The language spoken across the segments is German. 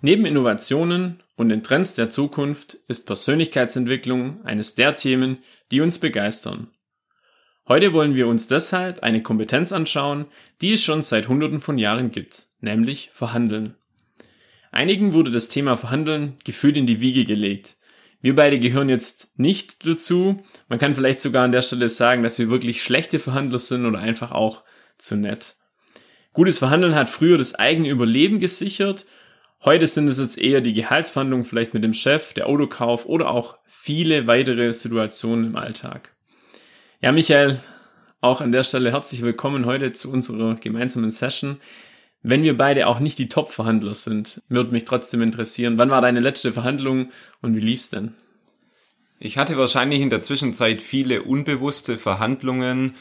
Neben Innovationen und den Trends der Zukunft ist Persönlichkeitsentwicklung eines der Themen, die uns begeistern. Heute wollen wir uns deshalb eine Kompetenz anschauen, die es schon seit Hunderten von Jahren gibt, nämlich Verhandeln. Einigen wurde das Thema Verhandeln gefühlt in die Wiege gelegt. Wir beide gehören jetzt nicht dazu. Man kann vielleicht sogar an der Stelle sagen, dass wir wirklich schlechte Verhandler sind oder einfach auch zu nett. Gutes Verhandeln hat früher das eigene Überleben gesichert Heute sind es jetzt eher die Gehaltsverhandlungen vielleicht mit dem Chef, der Autokauf oder auch viele weitere Situationen im Alltag. Ja, Michael, auch an der Stelle herzlich willkommen heute zu unserer gemeinsamen Session. Wenn wir beide auch nicht die Top-Verhandler sind, würde mich trotzdem interessieren, wann war deine letzte Verhandlung und wie lief's denn? Ich hatte wahrscheinlich in der Zwischenzeit viele unbewusste Verhandlungen,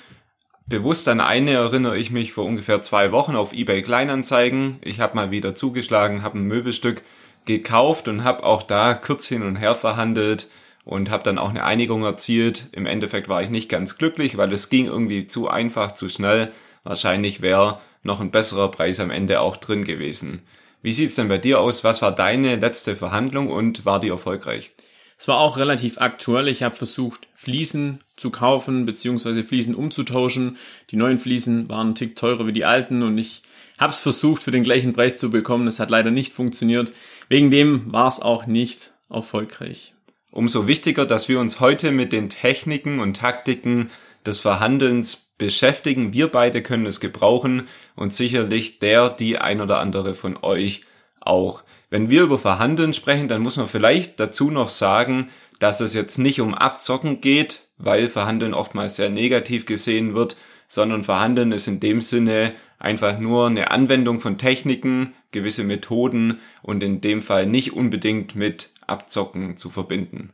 Bewusst an eine erinnere ich mich vor ungefähr zwei Wochen auf eBay Kleinanzeigen. Ich habe mal wieder zugeschlagen, habe ein Möbelstück gekauft und habe auch da kurz hin und her verhandelt und habe dann auch eine Einigung erzielt. Im Endeffekt war ich nicht ganz glücklich, weil es ging irgendwie zu einfach, zu schnell. Wahrscheinlich wäre noch ein besserer Preis am Ende auch drin gewesen. Wie sieht's denn bei dir aus? Was war deine letzte Verhandlung und war die erfolgreich? Es war auch relativ aktuell. Ich habe versucht, Fliesen zu kaufen beziehungsweise Fliesen umzutauschen. Die neuen Fliesen waren ein Tick teurer wie die alten und ich habe es versucht, für den gleichen Preis zu bekommen. Es hat leider nicht funktioniert. Wegen dem war es auch nicht erfolgreich. Umso wichtiger, dass wir uns heute mit den Techniken und Taktiken des Verhandelns beschäftigen. Wir beide können es gebrauchen und sicherlich der, die ein oder andere von euch auch. Wenn wir über Verhandeln sprechen, dann muss man vielleicht dazu noch sagen, dass es jetzt nicht um Abzocken geht, weil Verhandeln oftmals sehr negativ gesehen wird, sondern Verhandeln ist in dem Sinne einfach nur eine Anwendung von Techniken, gewisse Methoden und in dem Fall nicht unbedingt mit Abzocken zu verbinden.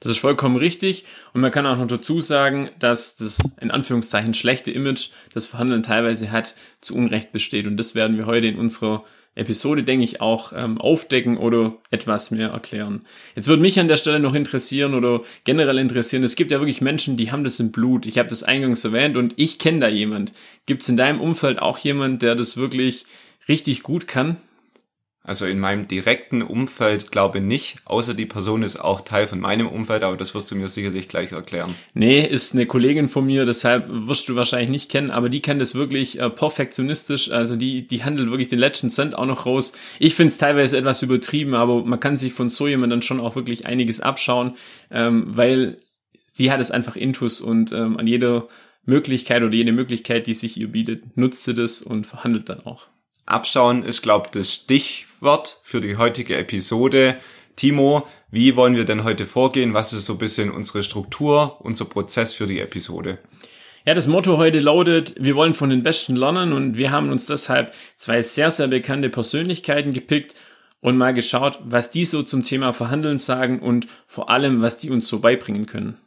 Das ist vollkommen richtig. Und man kann auch noch dazu sagen, dass das in Anführungszeichen schlechte Image, das Verhandeln teilweise hat, zu Unrecht besteht. Und das werden wir heute in unserer Episode, denke ich, auch ähm, aufdecken oder etwas mehr erklären. Jetzt würde mich an der Stelle noch interessieren oder generell interessieren, es gibt ja wirklich Menschen, die haben das im Blut. Ich habe das eingangs erwähnt und ich kenne da jemand. Gibt es in deinem Umfeld auch jemand, der das wirklich richtig gut kann? Also in meinem direkten Umfeld glaube nicht, außer die Person ist auch Teil von meinem Umfeld, aber das wirst du mir sicherlich gleich erklären. Nee, ist eine Kollegin von mir, deshalb wirst du wahrscheinlich nicht kennen, aber die kennt es wirklich äh, perfektionistisch, also die, die handelt wirklich den letzten Cent auch noch raus. Ich finde es teilweise etwas übertrieben, aber man kann sich von so jemand dann schon auch wirklich einiges abschauen, ähm, weil sie hat es einfach intus und ähm, an jeder Möglichkeit oder jede Möglichkeit, die sich ihr bietet, nutzt sie das und verhandelt dann auch. Abschauen ist, glaube ich, das Stichwort für die heutige Episode. Timo, wie wollen wir denn heute vorgehen? Was ist so ein bisschen unsere Struktur, unser Prozess für die Episode? Ja, das Motto heute lautet, wir wollen von den Besten lernen und wir haben uns deshalb zwei sehr, sehr bekannte Persönlichkeiten gepickt und mal geschaut, was die so zum Thema Verhandeln sagen und vor allem, was die uns so beibringen können.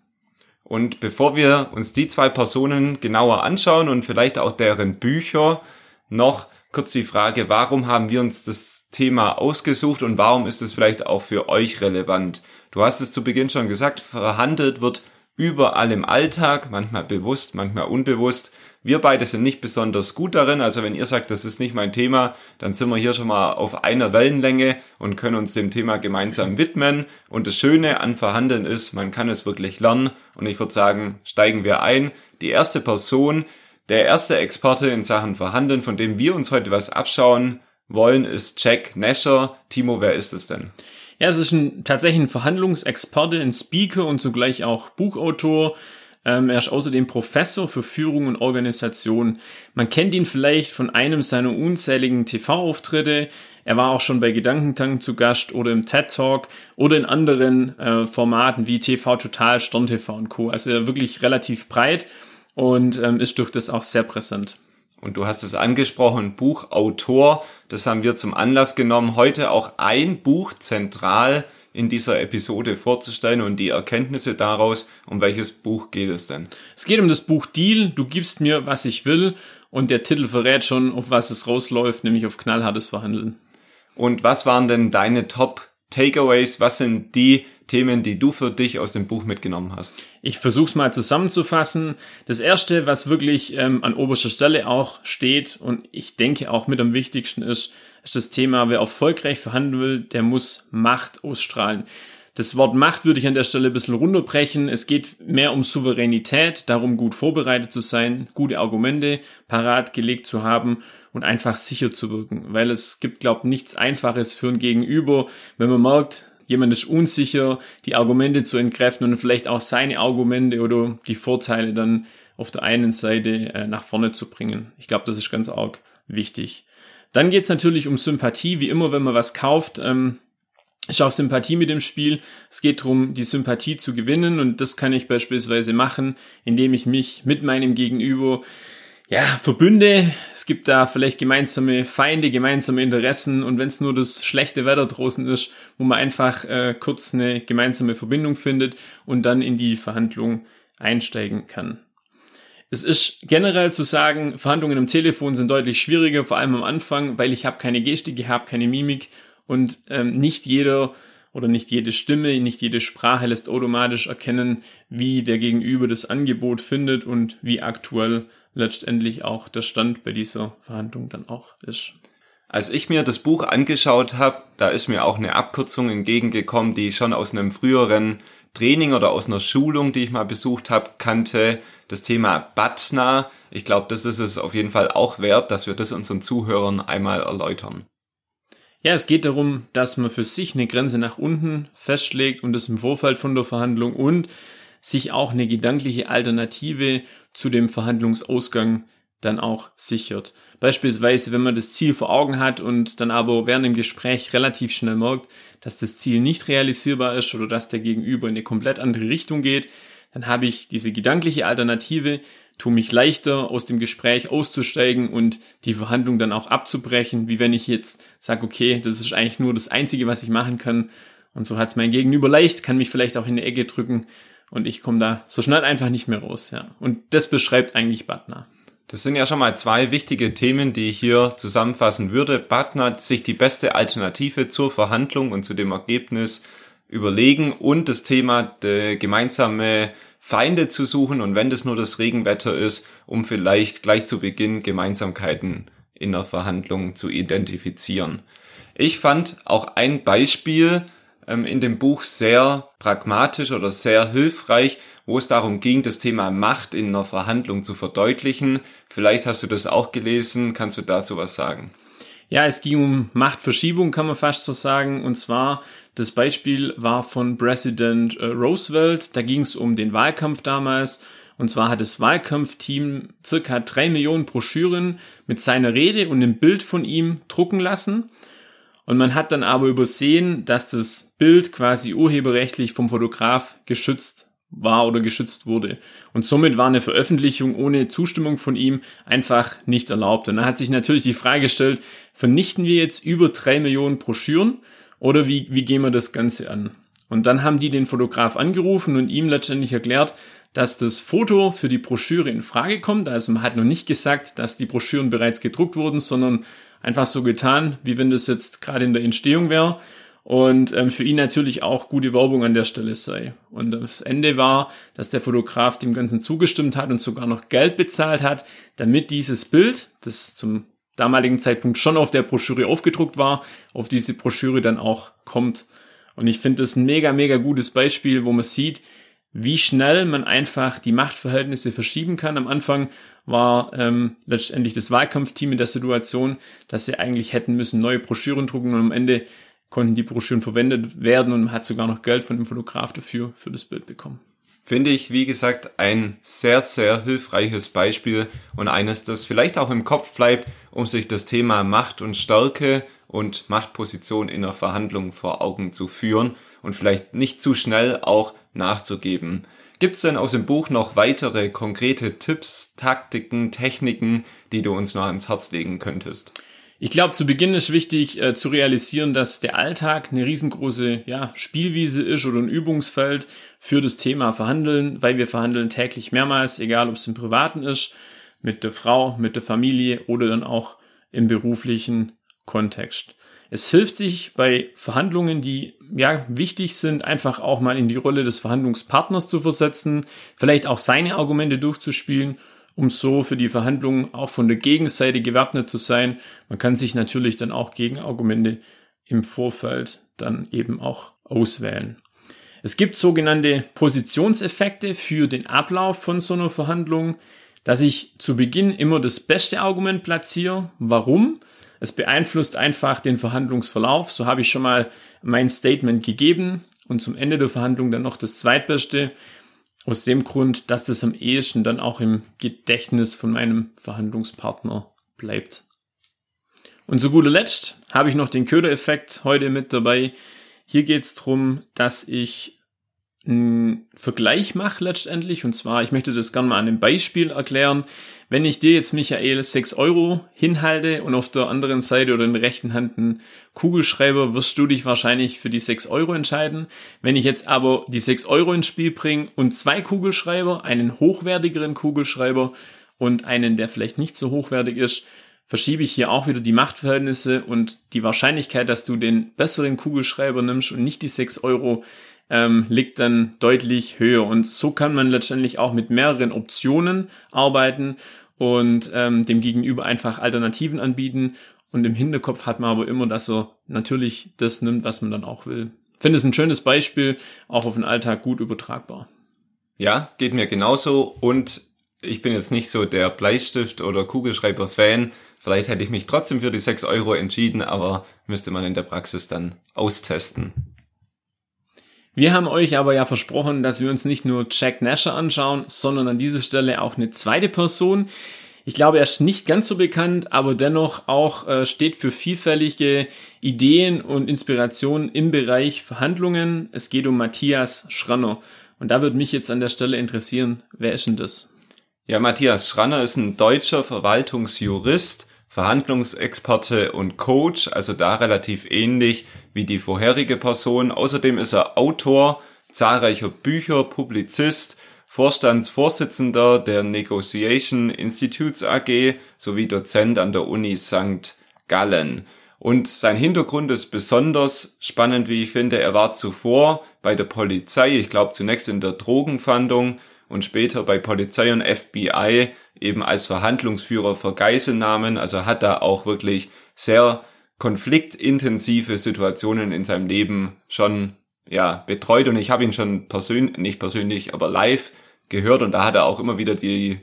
Und bevor wir uns die zwei Personen genauer anschauen und vielleicht auch deren Bücher noch kurz die Frage, warum haben wir uns das Thema ausgesucht und warum ist es vielleicht auch für euch relevant? Du hast es zu Beginn schon gesagt, verhandelt wird überall im Alltag, manchmal bewusst, manchmal unbewusst. Wir beide sind nicht besonders gut darin, also wenn ihr sagt, das ist nicht mein Thema, dann sind wir hier schon mal auf einer Wellenlänge und können uns dem Thema gemeinsam widmen. Und das Schöne an Verhandeln ist, man kann es wirklich lernen und ich würde sagen, steigen wir ein. Die erste Person, der erste Experte in Sachen Verhandeln, von dem wir uns heute was abschauen wollen, ist Jack Nasher. Timo, wer ist es denn? Ja, es ist ein, tatsächlich ein Verhandlungsexperte, ein Speaker und zugleich auch Buchautor. Ähm, er ist außerdem Professor für Führung und Organisation. Man kennt ihn vielleicht von einem seiner unzähligen TV-Auftritte. Er war auch schon bei Gedankentank zu Gast oder im TED Talk oder in anderen äh, Formaten wie TV Total, Stern TV und Co. Also wirklich relativ breit und ähm, ist durch das auch sehr präsent. Und du hast es angesprochen, Buchautor. Das haben wir zum Anlass genommen, heute auch ein Buch zentral in dieser Episode vorzustellen und die Erkenntnisse daraus. Um welches Buch geht es denn? Es geht um das Buch Deal. Du gibst mir, was ich will. Und der Titel verrät schon, auf was es rausläuft, nämlich auf knallhartes Verhandeln. Und was waren denn deine Top Takeaways? Was sind die Themen, die du für dich aus dem Buch mitgenommen hast? Ich versuche es mal zusammenzufassen. Das erste, was wirklich ähm, an oberster Stelle auch steht und ich denke auch mit am wichtigsten ist, ist das Thema, wer erfolgreich verhandeln will, der muss Macht ausstrahlen. Das Wort Macht würde ich an der Stelle ein bisschen runterbrechen. Es geht mehr um Souveränität, darum gut vorbereitet zu sein, gute Argumente parat gelegt zu haben und einfach sicher zu wirken. Weil es gibt, glaube nichts Einfaches für ein Gegenüber, wenn man merkt, jemand ist unsicher, die Argumente zu entkräften und vielleicht auch seine Argumente oder die Vorteile dann auf der einen Seite äh, nach vorne zu bringen. Ich glaube, das ist ganz arg wichtig. Dann geht es natürlich um Sympathie, wie immer, wenn man was kauft. Ähm, ist auch Sympathie mit dem Spiel. Es geht darum, die Sympathie zu gewinnen und das kann ich beispielsweise machen, indem ich mich mit meinem Gegenüber ja, verbünde. Es gibt da vielleicht gemeinsame Feinde, gemeinsame Interessen und wenn es nur das schlechte Wetter draußen ist, wo man einfach äh, kurz eine gemeinsame Verbindung findet und dann in die Verhandlung einsteigen kann. Es ist generell zu sagen, Verhandlungen am Telefon sind deutlich schwieriger, vor allem am Anfang, weil ich habe keine Gestik, ich habe keine Mimik und ähm, nicht jeder oder nicht jede Stimme, nicht jede Sprache lässt automatisch erkennen, wie der Gegenüber das Angebot findet und wie aktuell letztendlich auch der Stand bei dieser Verhandlung dann auch ist. Als ich mir das Buch angeschaut habe, da ist mir auch eine Abkürzung entgegengekommen, die ich schon aus einem früheren Training oder aus einer Schulung, die ich mal besucht habe, kannte. Das Thema BATNA. Ich glaube, das ist es auf jeden Fall auch wert, dass wir das unseren Zuhörern einmal erläutern. Ja, es geht darum, dass man für sich eine Grenze nach unten festlegt und das im Vorfeld von der Verhandlung und sich auch eine gedankliche Alternative zu dem Verhandlungsausgang dann auch sichert. Beispielsweise, wenn man das Ziel vor Augen hat und dann aber während dem Gespräch relativ schnell merkt, dass das Ziel nicht realisierbar ist oder dass der Gegenüber in eine komplett andere Richtung geht, dann habe ich diese gedankliche Alternative, tue mich leichter aus dem Gespräch auszusteigen und die Verhandlung dann auch abzubrechen, wie wenn ich jetzt sage, okay, das ist eigentlich nur das Einzige, was ich machen kann. Und so hat es mein Gegenüber leicht, kann mich vielleicht auch in die Ecke drücken und ich komme da so schnell einfach nicht mehr raus. Ja. Und das beschreibt eigentlich Butner. Das sind ja schon mal zwei wichtige Themen, die ich hier zusammenfassen würde. Butner sich die beste Alternative zur Verhandlung und zu dem Ergebnis überlegen und das Thema der gemeinsame Feinde zu suchen und wenn das nur das Regenwetter ist, um vielleicht gleich zu Beginn Gemeinsamkeiten in der Verhandlung zu identifizieren. Ich fand auch ein Beispiel in dem Buch sehr pragmatisch oder sehr hilfreich, wo es darum ging, das Thema Macht in einer Verhandlung zu verdeutlichen. Vielleicht hast du das auch gelesen. Kannst du dazu was sagen? Ja, es ging um Machtverschiebung, kann man fast so sagen. Und zwar, das Beispiel war von Präsident äh, Roosevelt. Da ging es um den Wahlkampf damals. Und zwar hat das Wahlkampfteam circa drei Millionen Broschüren mit seiner Rede und einem Bild von ihm drucken lassen. Und man hat dann aber übersehen, dass das Bild quasi urheberrechtlich vom Fotograf geschützt war oder geschützt wurde. Und somit war eine Veröffentlichung ohne Zustimmung von ihm einfach nicht erlaubt. Und da hat sich natürlich die Frage gestellt, vernichten wir jetzt über drei Millionen Broschüren oder wie, wie gehen wir das Ganze an? Und dann haben die den Fotograf angerufen und ihm letztendlich erklärt, dass das Foto für die Broschüre in Frage kommt. Also man hat noch nicht gesagt, dass die Broschüren bereits gedruckt wurden, sondern einfach so getan, wie wenn das jetzt gerade in der Entstehung wäre. Und ähm, für ihn natürlich auch gute Werbung an der Stelle sei. Und das Ende war, dass der Fotograf dem Ganzen zugestimmt hat und sogar noch Geld bezahlt hat, damit dieses Bild, das zum damaligen Zeitpunkt schon auf der Broschüre aufgedruckt war, auf diese Broschüre dann auch kommt. Und ich finde das ein mega, mega gutes Beispiel, wo man sieht, wie schnell man einfach die Machtverhältnisse verschieben kann. Am Anfang war ähm, letztendlich das Wahlkampfteam in der Situation, dass sie eigentlich hätten müssen neue Broschüren drucken und am Ende konnten die Broschüren verwendet werden und man hat sogar noch Geld von dem Fotograf dafür für das Bild bekommen. Finde ich, wie gesagt, ein sehr, sehr hilfreiches Beispiel und eines, das vielleicht auch im Kopf bleibt um sich das Thema Macht und Stärke und Machtposition in der Verhandlung vor Augen zu führen und vielleicht nicht zu schnell auch nachzugeben. Gibt es denn aus dem Buch noch weitere konkrete Tipps, Taktiken, Techniken, die du uns noch ans Herz legen könntest? Ich glaube, zu Beginn ist wichtig äh, zu realisieren, dass der Alltag eine riesengroße ja, Spielwiese ist oder ein Übungsfeld für das Thema Verhandeln, weil wir verhandeln täglich mehrmals, egal ob es im Privaten ist, mit der Frau, mit der Familie oder dann auch im beruflichen Kontext. Es hilft sich bei Verhandlungen, die ja wichtig sind, einfach auch mal in die Rolle des Verhandlungspartners zu versetzen, vielleicht auch seine Argumente durchzuspielen um so für die Verhandlungen auch von der Gegenseite gewappnet zu sein. Man kann sich natürlich dann auch Gegenargumente im Vorfeld dann eben auch auswählen. Es gibt sogenannte Positionseffekte für den Ablauf von so einer Verhandlung, dass ich zu Beginn immer das beste Argument platziere. Warum? Es beeinflusst einfach den Verhandlungsverlauf. So habe ich schon mal mein Statement gegeben und zum Ende der Verhandlung dann noch das zweitbeste. Aus dem Grund, dass das am ehesten dann auch im Gedächtnis von meinem Verhandlungspartner bleibt. Und zu guter Letzt habe ich noch den Ködereffekt heute mit dabei. Hier geht es darum, dass ich einen Vergleich mache letztendlich. Und zwar, ich möchte das gerne mal an einem Beispiel erklären. Wenn ich dir jetzt, Michael, 6 Euro hinhalte und auf der anderen Seite oder in der rechten Hand einen Kugelschreiber, wirst du dich wahrscheinlich für die 6 Euro entscheiden. Wenn ich jetzt aber die 6 Euro ins Spiel bringe und zwei Kugelschreiber, einen hochwertigeren Kugelschreiber und einen, der vielleicht nicht so hochwertig ist, verschiebe ich hier auch wieder die Machtverhältnisse und die Wahrscheinlichkeit, dass du den besseren Kugelschreiber nimmst und nicht die 6 Euro, ähm, liegt dann deutlich höher. Und so kann man letztendlich auch mit mehreren Optionen arbeiten und ähm, dem Gegenüber einfach Alternativen anbieten. Und im Hinterkopf hat man aber immer, dass er natürlich das nimmt, was man dann auch will. Finde es ein schönes Beispiel, auch auf den Alltag gut übertragbar. Ja, geht mir genauso. Und ich bin jetzt nicht so der Bleistift- oder Kugelschreiber-Fan. Vielleicht hätte ich mich trotzdem für die 6 Euro entschieden, aber müsste man in der Praxis dann austesten. Wir haben euch aber ja versprochen, dass wir uns nicht nur Jack Nasher anschauen, sondern an dieser Stelle auch eine zweite Person. Ich glaube, er ist nicht ganz so bekannt, aber dennoch auch äh, steht für vielfältige Ideen und Inspirationen im Bereich Verhandlungen. Es geht um Matthias Schranner. Und da würde mich jetzt an der Stelle interessieren, wer ist denn das? Ja, Matthias Schranner ist ein deutscher Verwaltungsjurist, Verhandlungsexperte und Coach, also da relativ ähnlich wie die vorherige Person. Außerdem ist er Autor zahlreicher Bücher, Publizist, Vorstandsvorsitzender der Negotiation Institutes AG sowie Dozent an der Uni St. Gallen. Und sein Hintergrund ist besonders spannend, wie ich finde. Er war zuvor bei der Polizei, ich glaube zunächst in der Drogenfahndung und später bei Polizei und FBI eben als Verhandlungsführer für Geiselnahmen. Also hat da auch wirklich sehr konfliktintensive Situationen in seinem Leben schon ja betreut und ich habe ihn schon persönlich nicht persönlich, aber live gehört und da hat er auch immer wieder die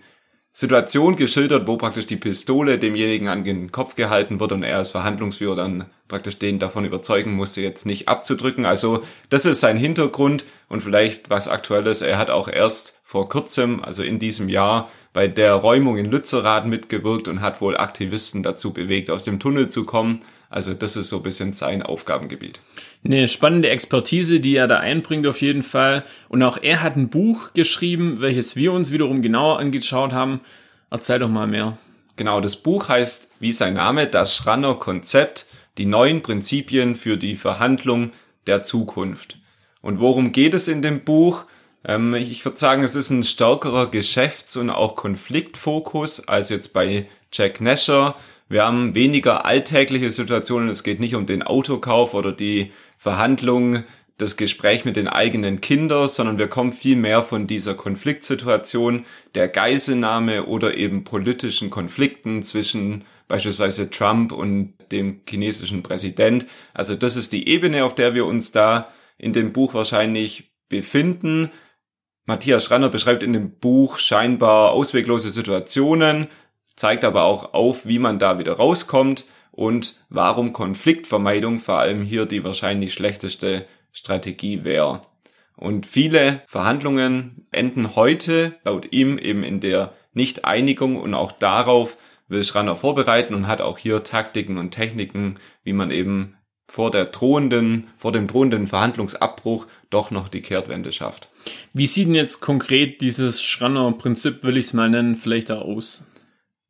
Situation geschildert, wo praktisch die Pistole demjenigen an den Kopf gehalten wird und er als Verhandlungsführer dann praktisch den davon überzeugen musste, jetzt nicht abzudrücken. Also das ist sein Hintergrund und vielleicht was aktuelles. Er hat auch erst vor kurzem, also in diesem Jahr, bei der Räumung in Lützerath mitgewirkt und hat wohl Aktivisten dazu bewegt, aus dem Tunnel zu kommen. Also das ist so ein bisschen sein Aufgabengebiet. Eine spannende Expertise, die er da einbringt auf jeden Fall. Und auch er hat ein Buch geschrieben, welches wir uns wiederum genauer angeschaut haben. Erzähl doch mal mehr. Genau, das Buch heißt, wie sein Name, das Schranner Konzept, die neuen Prinzipien für die Verhandlung der Zukunft. Und worum geht es in dem Buch? Ähm, ich würde sagen, es ist ein stärkerer Geschäfts- und auch Konfliktfokus als jetzt bei Jack Nasher. Wir haben weniger alltägliche Situationen. Es geht nicht um den Autokauf oder die Verhandlung, das Gespräch mit den eigenen Kindern, sondern wir kommen viel mehr von dieser Konfliktsituation, der Geiselnahme oder eben politischen Konflikten zwischen beispielsweise Trump und dem chinesischen Präsident. Also das ist die Ebene, auf der wir uns da in dem Buch wahrscheinlich befinden. Matthias Schranner beschreibt in dem Buch scheinbar ausweglose Situationen, zeigt aber auch auf, wie man da wieder rauskommt und warum Konfliktvermeidung vor allem hier die wahrscheinlich schlechteste Strategie wäre. Und viele Verhandlungen enden heute laut ihm eben in der Nicht-Einigung und auch darauf will Schranner vorbereiten und hat auch hier Taktiken und Techniken, wie man eben vor der drohenden, vor dem drohenden Verhandlungsabbruch doch noch die Kehrtwende schafft. Wie sieht denn jetzt konkret dieses Schranner-Prinzip, will ich es mal nennen, vielleicht da aus?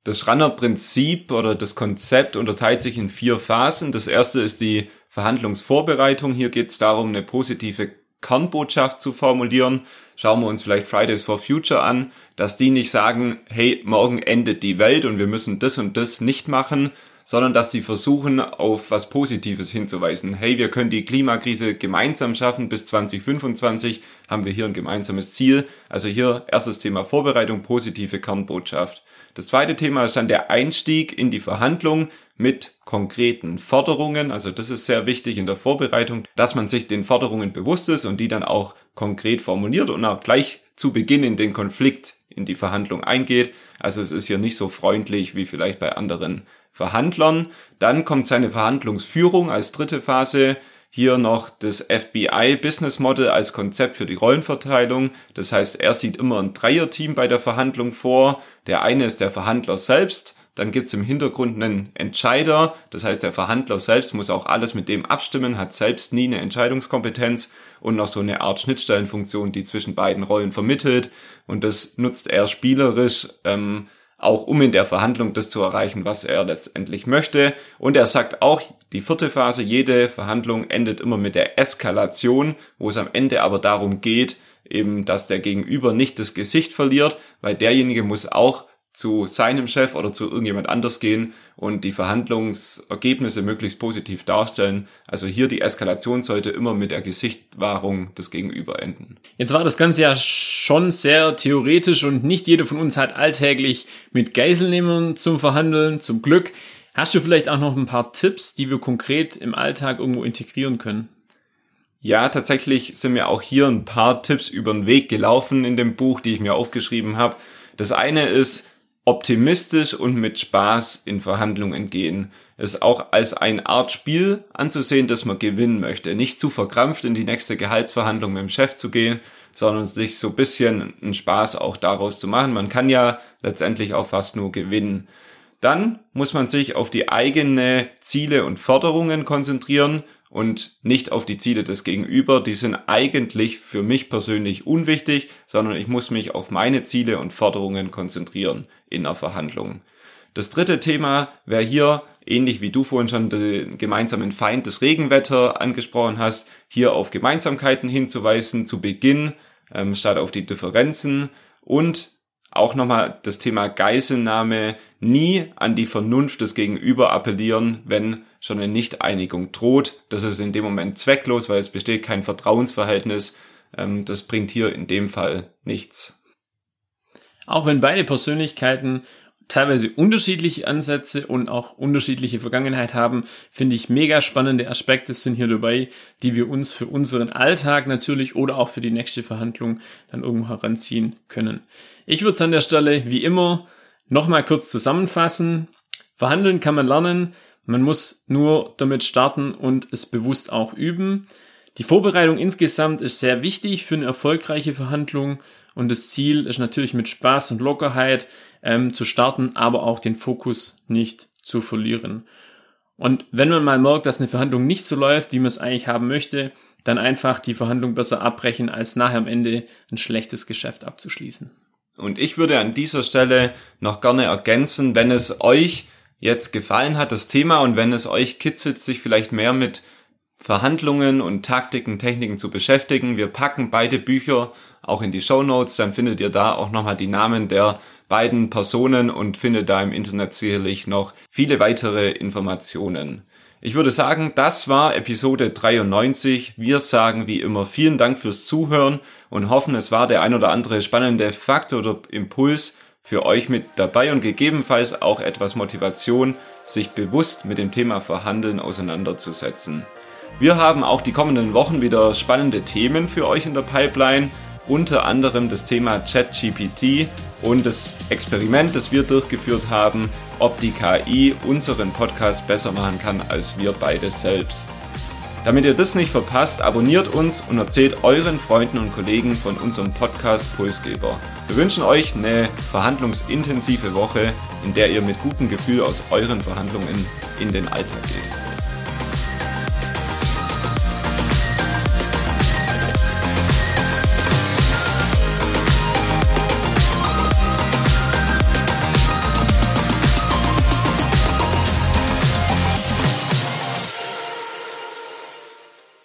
Das Schranner-Prinzip oder das Konzept unterteilt sich in vier Phasen. Das erste ist die Verhandlungsvorbereitung. Hier geht es darum, eine positive Kernbotschaft zu formulieren. Schauen wir uns vielleicht Fridays for Future an, dass die nicht sagen, hey, morgen endet die Welt und wir müssen das und das nicht machen, sondern dass die versuchen, auf was Positives hinzuweisen. Hey, wir können die Klimakrise gemeinsam schaffen. Bis 2025 haben wir hier ein gemeinsames Ziel. Also hier erstes Thema Vorbereitung, positive Kernbotschaft. Das zweite Thema ist dann der Einstieg in die Verhandlung mit konkreten Forderungen. Also das ist sehr wichtig in der Vorbereitung, dass man sich den Forderungen bewusst ist und die dann auch konkret formuliert und auch gleich zu Beginn in den Konflikt in die Verhandlung eingeht. Also es ist hier nicht so freundlich wie vielleicht bei anderen Verhandlern. Dann kommt seine Verhandlungsführung als dritte Phase. Hier noch das FBI Business Model als Konzept für die Rollenverteilung. Das heißt, er sieht immer ein Dreierteam bei der Verhandlung vor. Der eine ist der Verhandler selbst. Dann gibt's im Hintergrund einen Entscheider. Das heißt, der Verhandler selbst muss auch alles mit dem abstimmen, hat selbst nie eine Entscheidungskompetenz und noch so eine Art Schnittstellenfunktion, die zwischen beiden Rollen vermittelt. Und das nutzt er spielerisch. Ähm, auch um in der Verhandlung das zu erreichen, was er letztendlich möchte. Und er sagt auch, die vierte Phase, jede Verhandlung endet immer mit der Eskalation, wo es am Ende aber darum geht, eben, dass der Gegenüber nicht das Gesicht verliert, weil derjenige muss auch zu seinem Chef oder zu irgendjemand anders gehen und die Verhandlungsergebnisse möglichst positiv darstellen. Also hier die Eskalation sollte immer mit der Gesichtwahrung des Gegenüber enden. Jetzt war das Ganze ja schon sehr theoretisch und nicht jeder von uns hat alltäglich mit Geiselnehmern zum Verhandeln, zum Glück. Hast du vielleicht auch noch ein paar Tipps, die wir konkret im Alltag irgendwo integrieren können? Ja, tatsächlich sind mir auch hier ein paar Tipps über den Weg gelaufen in dem Buch, die ich mir aufgeschrieben habe. Das eine ist, optimistisch und mit Spaß in Verhandlungen gehen. Es auch als eine Art Spiel anzusehen, das man gewinnen möchte. Nicht zu verkrampft in die nächste Gehaltsverhandlung mit dem Chef zu gehen, sondern sich so ein bisschen einen Spaß auch daraus zu machen. Man kann ja letztendlich auch fast nur gewinnen. Dann muss man sich auf die eigene Ziele und Forderungen konzentrieren und nicht auf die Ziele des Gegenüber. Die sind eigentlich für mich persönlich unwichtig, sondern ich muss mich auf meine Ziele und Forderungen konzentrieren in der Verhandlung. Das dritte Thema wäre hier, ähnlich wie du vorhin schon den gemeinsamen Feind des Regenwetter angesprochen hast, hier auf Gemeinsamkeiten hinzuweisen zu Beginn, ähm, statt auf die Differenzen und auch nochmal das Thema Geiselnahme nie an die Vernunft des Gegenüber appellieren, wenn schon eine Nichteinigung droht. Das ist in dem Moment zwecklos, weil es besteht kein Vertrauensverhältnis. Ähm, das bringt hier in dem Fall nichts. Auch wenn beide Persönlichkeiten teilweise unterschiedliche Ansätze und auch unterschiedliche Vergangenheit haben, finde ich mega spannende Aspekte sind hier dabei, die wir uns für unseren Alltag natürlich oder auch für die nächste Verhandlung dann irgendwo heranziehen können. Ich würde es an der Stelle wie immer nochmal kurz zusammenfassen. Verhandeln kann man lernen, man muss nur damit starten und es bewusst auch üben. Die Vorbereitung insgesamt ist sehr wichtig für eine erfolgreiche Verhandlung und das Ziel ist natürlich mit Spaß und Lockerheit ähm, zu starten, aber auch den Fokus nicht zu verlieren. Und wenn man mal merkt, dass eine Verhandlung nicht so läuft, wie man es eigentlich haben möchte, dann einfach die Verhandlung besser abbrechen, als nachher am Ende ein schlechtes Geschäft abzuschließen. Und ich würde an dieser Stelle noch gerne ergänzen, wenn es euch jetzt gefallen hat, das Thema, und wenn es euch kitzelt, sich vielleicht mehr mit Verhandlungen und Taktiken, Techniken zu beschäftigen. Wir packen beide Bücher auch in die Show Notes, dann findet ihr da auch nochmal die Namen der beiden Personen und findet da im Internet sicherlich noch viele weitere Informationen. Ich würde sagen, das war Episode 93. Wir sagen wie immer vielen Dank fürs Zuhören und hoffen, es war der ein oder andere spannende Fakt oder Impuls für euch mit dabei und gegebenenfalls auch etwas Motivation, sich bewusst mit dem Thema Verhandeln auseinanderzusetzen. Wir haben auch die kommenden Wochen wieder spannende Themen für euch in der Pipeline, unter anderem das Thema ChatGPT und das Experiment, das wir durchgeführt haben, ob die KI unseren Podcast besser machen kann als wir beide selbst. Damit ihr das nicht verpasst, abonniert uns und erzählt euren Freunden und Kollegen von unserem Podcast Pulsgeber. Wir wünschen euch eine verhandlungsintensive Woche, in der ihr mit gutem Gefühl aus euren Verhandlungen in den Alltag geht.